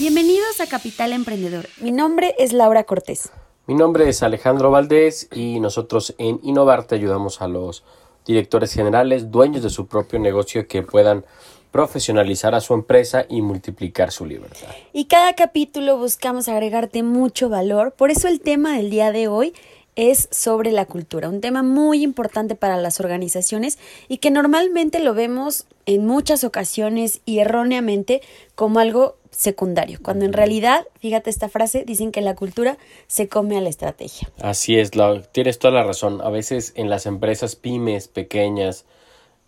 Bienvenidos a Capital Emprendedor. Mi nombre es Laura Cortés. Mi nombre es Alejandro Valdés y nosotros en Innovarte ayudamos a los directores generales, dueños de su propio negocio que puedan profesionalizar a su empresa y multiplicar su libertad. Y cada capítulo buscamos agregarte mucho valor, por eso el tema del día de hoy es sobre la cultura, un tema muy importante para las organizaciones y que normalmente lo vemos en muchas ocasiones y erróneamente como algo secundario, cuando en realidad, fíjate esta frase, dicen que la cultura se come a la estrategia. Así es, la, tienes toda la razón. A veces en las empresas pymes, pequeñas,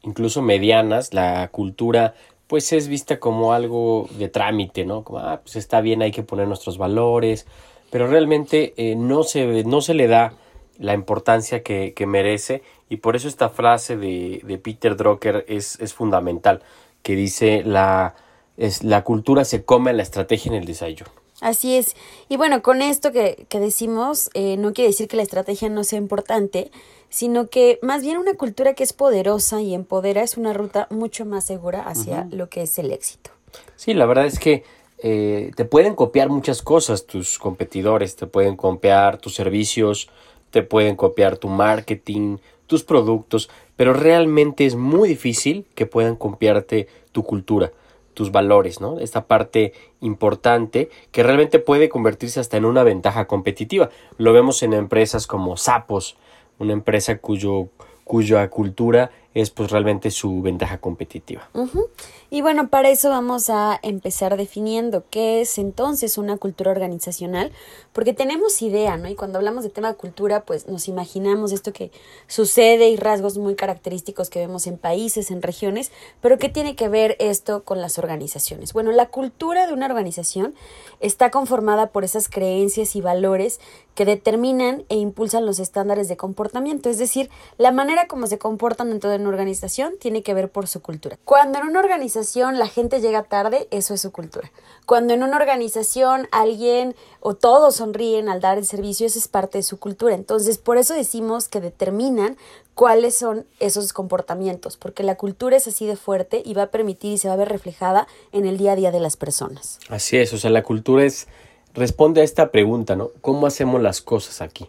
incluso medianas, la cultura pues es vista como algo de trámite, ¿no? Como, ah, pues está bien, hay que poner nuestros valores, pero realmente eh, no, se, no se le da la importancia que, que, merece y por eso esta frase de, de Peter Drucker es, es fundamental, que dice la, es, la cultura se come a la estrategia en el desayuno. Así es. Y bueno, con esto que, que decimos, eh, no quiere decir que la estrategia no sea importante, sino que más bien una cultura que es poderosa y empodera es una ruta mucho más segura hacia lo que es el éxito. Sí, la verdad es que eh, te pueden copiar muchas cosas tus competidores, te pueden copiar tus servicios, te pueden copiar tu marketing, tus productos, pero realmente es muy difícil que puedan copiarte tu cultura tus valores, ¿no? Esta parte importante que realmente puede convertirse hasta en una ventaja competitiva. Lo vemos en empresas como Sapos, una empresa cuyo, cuya cultura es pues realmente su ventaja competitiva. Y bueno, para eso vamos a empezar definiendo qué es entonces una cultura organizacional, porque tenemos idea, ¿no? Y cuando hablamos de tema de cultura, pues nos imaginamos esto que sucede y rasgos muy característicos que vemos en países, en regiones, pero ¿qué tiene que ver esto con las organizaciones? Bueno, la cultura de una organización está conformada por esas creencias y valores que determinan e impulsan los estándares de comportamiento, es decir, la manera como se comportan dentro de organización tiene que ver por su cultura. Cuando en una organización la gente llega tarde, eso es su cultura. Cuando en una organización alguien o todos sonríen al dar el servicio, eso es parte de su cultura. Entonces, por eso decimos que determinan cuáles son esos comportamientos, porque la cultura es así de fuerte y va a permitir y se va a ver reflejada en el día a día de las personas. Así es, o sea, la cultura es responde a esta pregunta, ¿no? ¿Cómo hacemos las cosas aquí?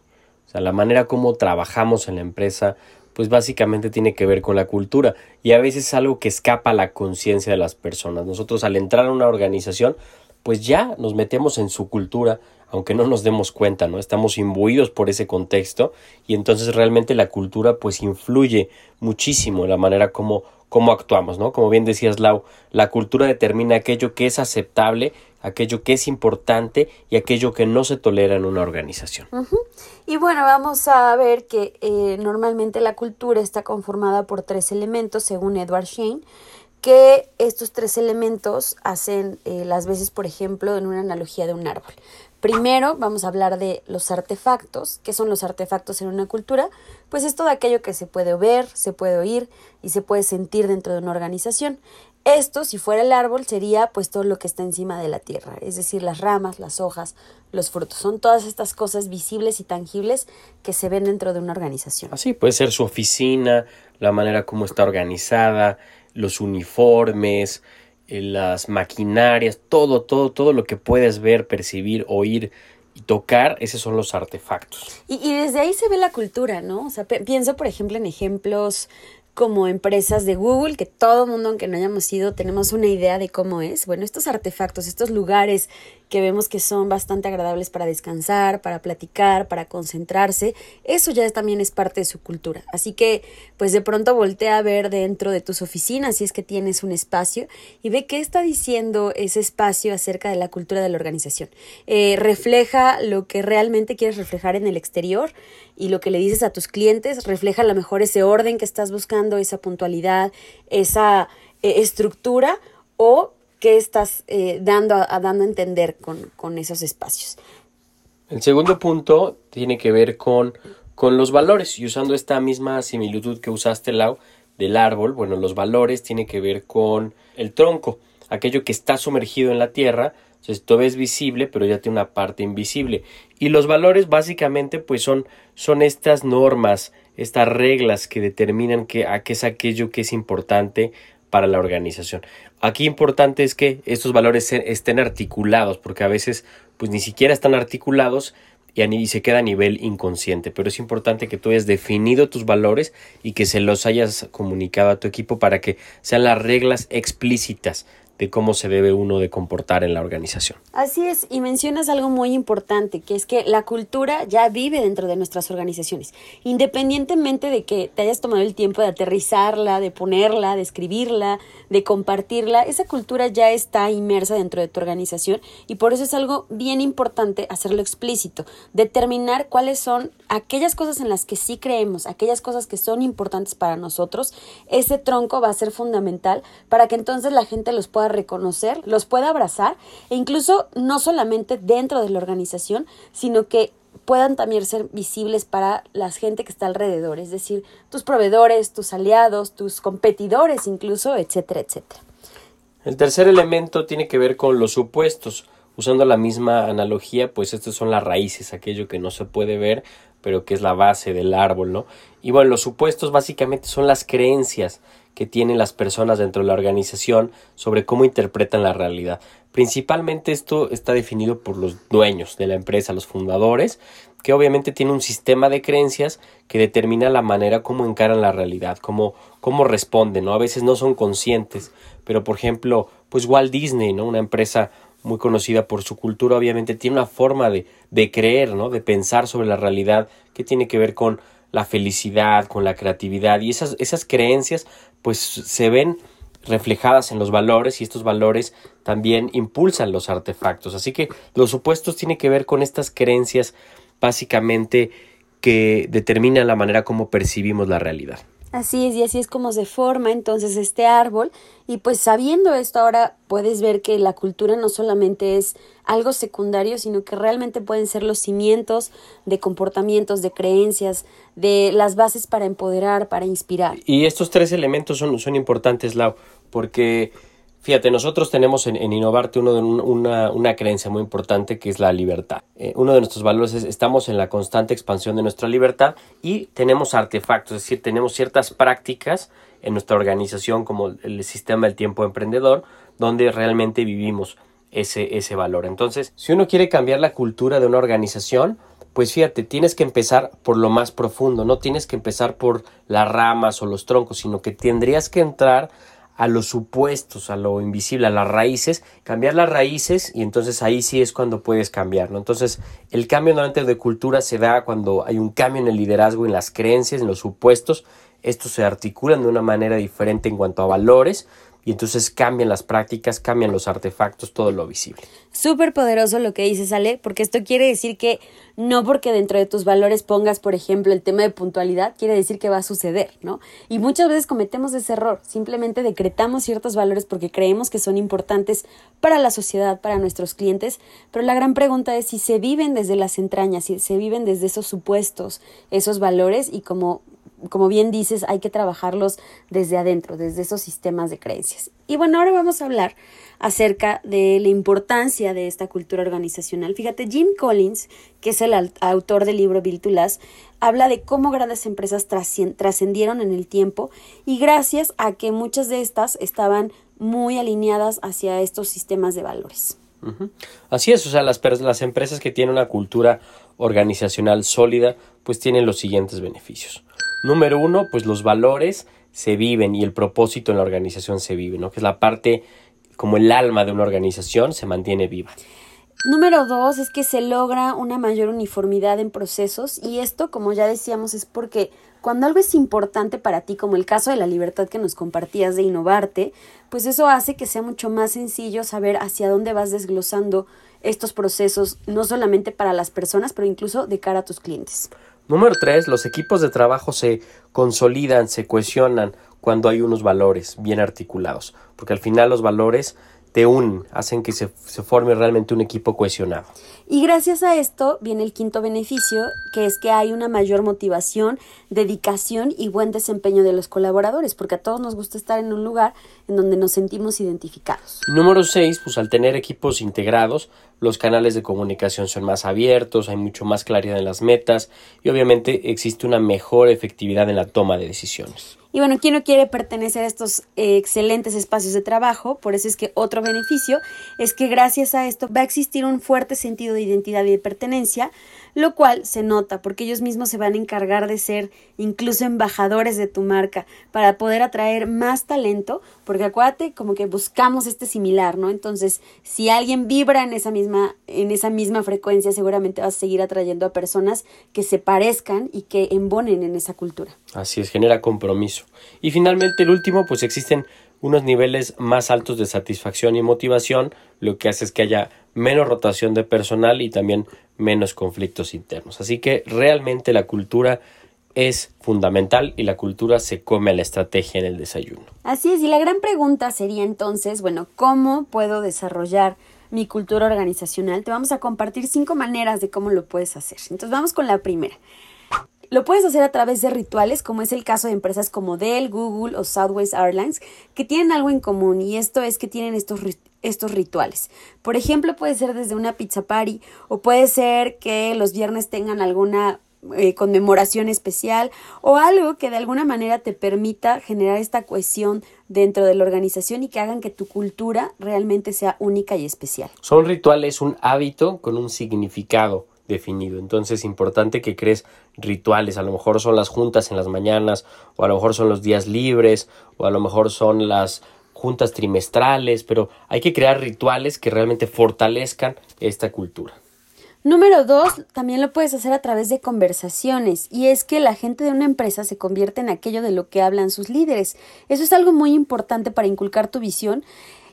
O sea, la manera como trabajamos en la empresa, pues básicamente tiene que ver con la cultura y a veces es algo que escapa a la conciencia de las personas. Nosotros al entrar a una organización, pues ya nos metemos en su cultura, aunque no nos demos cuenta, ¿no? Estamos imbuidos por ese contexto y entonces realmente la cultura pues influye muchísimo en la manera como, como actuamos, ¿no? Como bien decías Lau, la cultura determina aquello que es aceptable aquello que es importante y aquello que no se tolera en una organización. Y bueno, vamos a ver que eh, normalmente la cultura está conformada por tres elementos, según Edward Shane, que estos tres elementos hacen eh, las veces, por ejemplo, en una analogía de un árbol. Primero vamos a hablar de los artefactos. ¿Qué son los artefactos en una cultura? Pues es todo aquello que se puede ver, se puede oír y se puede sentir dentro de una organización. Esto, si fuera el árbol, sería pues todo lo que está encima de la tierra, es decir, las ramas, las hojas, los frutos. Son todas estas cosas visibles y tangibles que se ven dentro de una organización. Así puede ser su oficina, la manera como está organizada, los uniformes, las maquinarias, todo, todo, todo lo que puedes ver, percibir, oír y tocar, esos son los artefactos. Y, y desde ahí se ve la cultura, ¿no? O sea, pienso, por ejemplo, en ejemplos como empresas de Google, que todo mundo, aunque no hayamos ido, tenemos una idea de cómo es. Bueno, estos artefactos, estos lugares que vemos que son bastante agradables para descansar, para platicar, para concentrarse, eso ya también es parte de su cultura. Así que, pues de pronto voltea a ver dentro de tus oficinas, si es que tienes un espacio, y ve qué está diciendo ese espacio acerca de la cultura de la organización. Eh, refleja lo que realmente quieres reflejar en el exterior y lo que le dices a tus clientes, refleja a lo mejor ese orden que estás buscando, esa puntualidad, esa eh, estructura, o qué estás eh, dando, a, dando entender con, con esos espacios. El segundo punto tiene que ver con, con los valores y usando esta misma similitud que usaste, Lau, del árbol, bueno, los valores tienen que ver con el tronco, aquello que está sumergido en la tierra, entonces todo es visible, pero ya tiene una parte invisible. Y los valores básicamente pues son, son estas normas, estas reglas que determinan a qué es aquello que es importante para la organización. Aquí importante es que estos valores estén articulados, porque a veces pues ni siquiera están articulados y, se queda a nivel inconsciente. Pero es importante que tú hayas definido tus valores y que se los hayas comunicado a tu equipo para que sean las reglas explícitas de cómo se debe uno de comportar en la organización. Así es, y mencionas algo muy importante, que es que la cultura ya vive dentro de nuestras organizaciones, independientemente de que te hayas tomado el tiempo de aterrizarla, de ponerla, de escribirla, de compartirla, esa cultura ya está inmersa dentro de tu organización y por eso es algo bien importante hacerlo explícito, determinar cuáles son aquellas cosas en las que sí creemos, aquellas cosas que son importantes para nosotros, ese tronco va a ser fundamental para que entonces la gente los pueda reconocer, los pueda abrazar e incluso no solamente dentro de la organización, sino que puedan también ser visibles para la gente que está alrededor, es decir, tus proveedores, tus aliados, tus competidores incluso, etcétera, etcétera. El tercer elemento tiene que ver con los supuestos. Usando la misma analogía, pues estas son las raíces, aquello que no se puede ver, pero que es la base del árbol, ¿no? Y bueno, los supuestos básicamente son las creencias que tienen las personas dentro de la organización sobre cómo interpretan la realidad. Principalmente esto está definido por los dueños de la empresa, los fundadores, que obviamente tienen un sistema de creencias que determina la manera como encaran la realidad, cómo, cómo responden, ¿no? A veces no son conscientes, pero por ejemplo, pues Walt Disney, ¿no? Una empresa muy conocida por su cultura, obviamente tiene una forma de, de creer, ¿no? De pensar sobre la realidad que tiene que ver con la felicidad, con la creatividad y esas, esas creencias pues se ven reflejadas en los valores y estos valores también impulsan los artefactos. Así que los supuestos tienen que ver con estas creencias básicamente que determinan la manera como percibimos la realidad. Así es, y así es como se forma entonces este árbol. Y pues sabiendo esto ahora puedes ver que la cultura no solamente es algo secundario, sino que realmente pueden ser los cimientos de comportamientos, de creencias, de las bases para empoderar, para inspirar. Y estos tres elementos son, son importantes, Lau, porque Fíjate, nosotros tenemos en, Innovarte uno una, una, creencia muy importante que es la libertad. Eh, uno de nuestros valores es estamos en la constante expansión de nuestra libertad y tenemos artefactos, es decir, tenemos ciertas prácticas en nuestra organización como el sistema del tiempo emprendedor donde realmente vivimos ese, ese valor. Entonces, si uno quiere cambiar la cultura de una organización, pues fíjate, tienes que empezar por lo más profundo, no tienes que empezar por las ramas o los troncos, sino que tendrías que entrar a los supuestos, a lo invisible, a las raíces, cambiar las raíces y entonces ahí sí es cuando puedes cambiarlo. Entonces el cambio normalmente de cultura se da cuando hay un cambio en el liderazgo, en las creencias, en los supuestos. Estos se articulan de una manera diferente en cuanto a valores y entonces cambian las prácticas, cambian los artefactos, todo lo visible. Súper poderoso lo que dices, Ale, porque esto quiere decir que no porque dentro de tus valores pongas, por ejemplo, el tema de puntualidad, quiere decir que va a suceder, ¿no? Y muchas veces cometemos ese error, simplemente decretamos ciertos valores porque creemos que son importantes para la sociedad, para nuestros clientes, pero la gran pregunta es si se viven desde las entrañas, si se viven desde esos supuestos, esos valores y como como bien dices, hay que trabajarlos desde adentro, desde esos sistemas de creencias. Y bueno, ahora vamos a hablar acerca de la importancia de esta cultura organizacional. Fíjate, Jim Collins, que es el autor del libro Build to habla de cómo grandes empresas trascendieron en el tiempo y gracias a que muchas de estas estaban muy alineadas hacia estos sistemas de valores. Así es, o sea, las, las empresas que tienen una cultura organizacional sólida, pues tienen los siguientes beneficios. Número uno, pues los valores se viven y el propósito en la organización se vive, ¿no? Que es la parte como el alma de una organización se mantiene viva. Número dos es que se logra una mayor uniformidad en procesos y esto, como ya decíamos, es porque cuando algo es importante para ti, como el caso de la libertad que nos compartías de innovarte, pues eso hace que sea mucho más sencillo saber hacia dónde vas desglosando estos procesos, no solamente para las personas, pero incluso de cara a tus clientes. Número tres, los equipos de trabajo se consolidan, se cohesionan cuando hay unos valores bien articulados, porque al final los valores te unen, hacen que se, se forme realmente un equipo cohesionado. Y gracias a esto viene el quinto beneficio, que es que hay una mayor motivación, dedicación y buen desempeño de los colaboradores, porque a todos nos gusta estar en un lugar en donde nos sentimos identificados. Número 6, pues al tener equipos integrados, los canales de comunicación son más abiertos, hay mucho más claridad en las metas y obviamente existe una mejor efectividad en la toma de decisiones. Y bueno, ¿quién no quiere pertenecer a estos eh, excelentes espacios de trabajo? Por eso es que otro beneficio es que gracias a esto va a existir un fuerte sentido de identidad y de pertenencia, lo cual se nota porque ellos mismos se van a encargar de ser incluso embajadores de tu marca para poder atraer más talento, porque acuérdate como que buscamos este similar, ¿no? Entonces, si alguien vibra en esa misma en esa misma frecuencia, seguramente vas a seguir atrayendo a personas que se parezcan y que embonen en esa cultura. Así es, genera compromiso. Y finalmente el último, pues existen unos niveles más altos de satisfacción y motivación, lo que hace es que haya menos rotación de personal y también menos conflictos internos. Así que realmente la cultura es fundamental y la cultura se come a la estrategia en el desayuno. Así es, y la gran pregunta sería entonces, bueno, ¿cómo puedo desarrollar mi cultura organizacional? Te vamos a compartir cinco maneras de cómo lo puedes hacer. Entonces vamos con la primera. Lo puedes hacer a través de rituales, como es el caso de empresas como Dell, Google o Southwest Airlines, que tienen algo en común y esto es que tienen estos, estos rituales. Por ejemplo, puede ser desde una pizza party o puede ser que los viernes tengan alguna eh, conmemoración especial o algo que de alguna manera te permita generar esta cohesión dentro de la organización y que hagan que tu cultura realmente sea única y especial. Son rituales, un hábito con un significado definido. Entonces es importante que crees rituales. A lo mejor son las juntas en las mañanas, o a lo mejor son los días libres, o a lo mejor son las juntas trimestrales, pero hay que crear rituales que realmente fortalezcan esta cultura. Número dos, también lo puedes hacer a través de conversaciones, y es que la gente de una empresa se convierte en aquello de lo que hablan sus líderes. Eso es algo muy importante para inculcar tu visión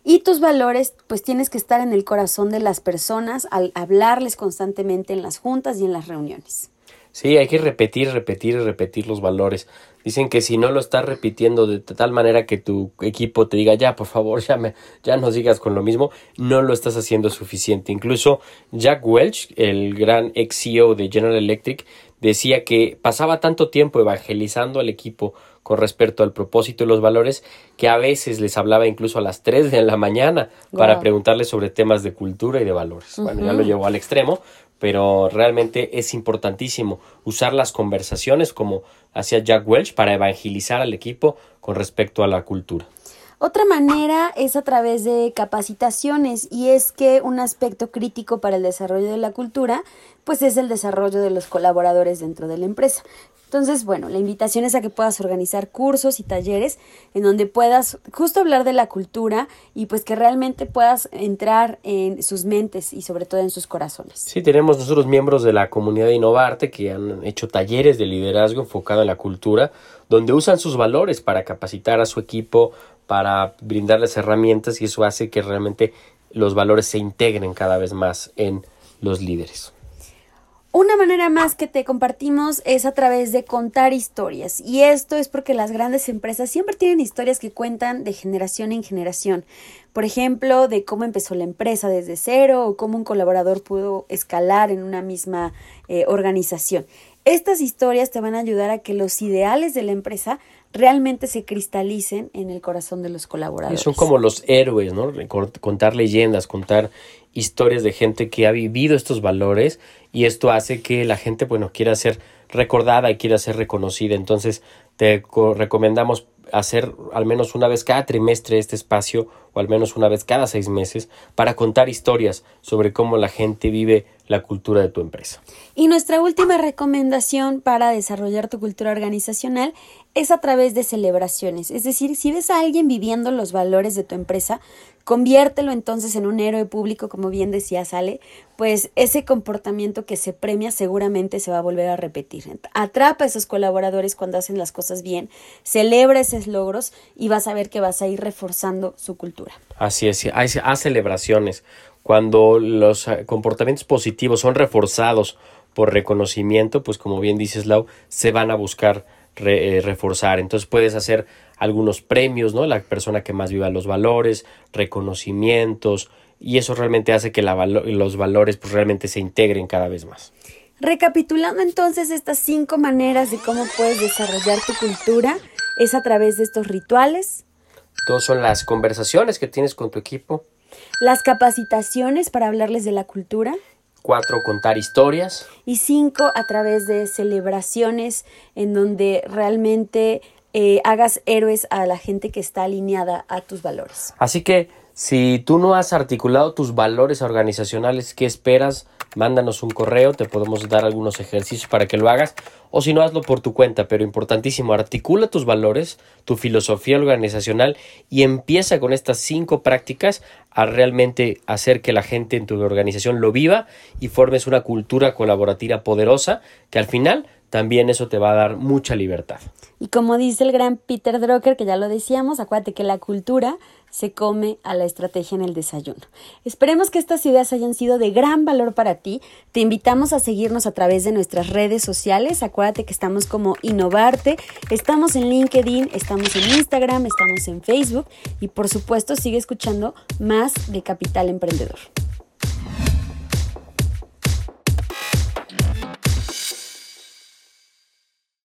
y tus valores, pues tienes que estar en el corazón de las personas al hablarles constantemente en las juntas y en las reuniones. Sí, hay que repetir, repetir y repetir los valores. Dicen que si no lo estás repitiendo de tal manera que tu equipo te diga ya, por favor, ya, me, ya no sigas con lo mismo, no lo estás haciendo suficiente. Incluso Jack Welch, el gran ex CEO de General Electric, decía que pasaba tanto tiempo evangelizando al equipo con respecto al propósito y los valores que a veces les hablaba incluso a las 3 de la mañana para preguntarles sobre temas de cultura y de valores. Bueno, ya lo llevó al extremo, pero realmente es importantísimo usar las conversaciones como hacía Jack Welch para evangelizar al equipo con respecto a la cultura. Otra manera es a través de capacitaciones y es que un aspecto crítico para el desarrollo de la cultura pues es el desarrollo de los colaboradores dentro de la empresa. Entonces, bueno, la invitación es a que puedas organizar cursos y talleres en donde puedas justo hablar de la cultura y pues que realmente puedas entrar en sus mentes y sobre todo en sus corazones. Sí, tenemos nosotros miembros de la comunidad de Innovarte que han hecho talleres de liderazgo enfocado en la cultura, donde usan sus valores para capacitar a su equipo, para brindarles herramientas y eso hace que realmente los valores se integren cada vez más en los líderes. Una manera más que te compartimos es a través de contar historias y esto es porque las grandes empresas siempre tienen historias que cuentan de generación en generación. Por ejemplo, de cómo empezó la empresa desde cero o cómo un colaborador pudo escalar en una misma eh, organización. Estas historias te van a ayudar a que los ideales de la empresa realmente se cristalicen en el corazón de los colaboradores. son como los héroes, ¿no? Contar leyendas, contar historias de gente que ha vivido estos valores y esto hace que la gente, bueno, quiera ser recordada y quiera ser reconocida. Entonces, te recomendamos hacer al menos una vez cada trimestre este espacio o al menos una vez cada seis meses para contar historias sobre cómo la gente vive la cultura de tu empresa. Y nuestra última recomendación para desarrollar tu cultura organizacional es a través de celebraciones. Es decir, si ves a alguien viviendo los valores de tu empresa, conviértelo entonces en un héroe público, como bien decía Sale, pues ese comportamiento que se premia seguramente se va a volver a repetir. Atrapa a esos colaboradores cuando hacen las cosas bien, celebra esos logros y vas a ver que vas a ir reforzando su cultura. Así es, hay celebraciones cuando los eh, comportamientos positivos son reforzados por reconocimiento, pues como bien dices Lau, se van a buscar eh, reforzar. Entonces puedes hacer algunos premios, ¿no? La persona que más viva los valores, reconocimientos, y eso realmente hace que los valores pues, realmente se integren cada vez más. Recapitulando entonces estas cinco maneras de cómo puedes desarrollar tu cultura, es a través de estos rituales. Dos son las conversaciones que tienes con tu equipo. Las capacitaciones para hablarles de la cultura. Cuatro, contar historias. Y cinco, a través de celebraciones en donde realmente eh, hagas héroes a la gente que está alineada a tus valores. Así que si tú no has articulado tus valores organizacionales, ¿qué esperas? Mándanos un correo, te podemos dar algunos ejercicios para que lo hagas o si no, hazlo por tu cuenta, pero importantísimo, articula tus valores, tu filosofía organizacional y empieza con estas cinco prácticas a realmente hacer que la gente en tu organización lo viva y formes una cultura colaborativa poderosa que al final también eso te va a dar mucha libertad. Y como dice el gran Peter Drucker, que ya lo decíamos, acuérdate que la cultura se come a la estrategia en el desayuno. Esperemos que estas ideas hayan sido de gran valor para ti. Te invitamos a seguirnos a través de nuestras redes sociales. Acuérdate que estamos como Innovarte. Estamos en LinkedIn, estamos en Instagram, estamos en Facebook y por supuesto sigue escuchando más de Capital Emprendedor.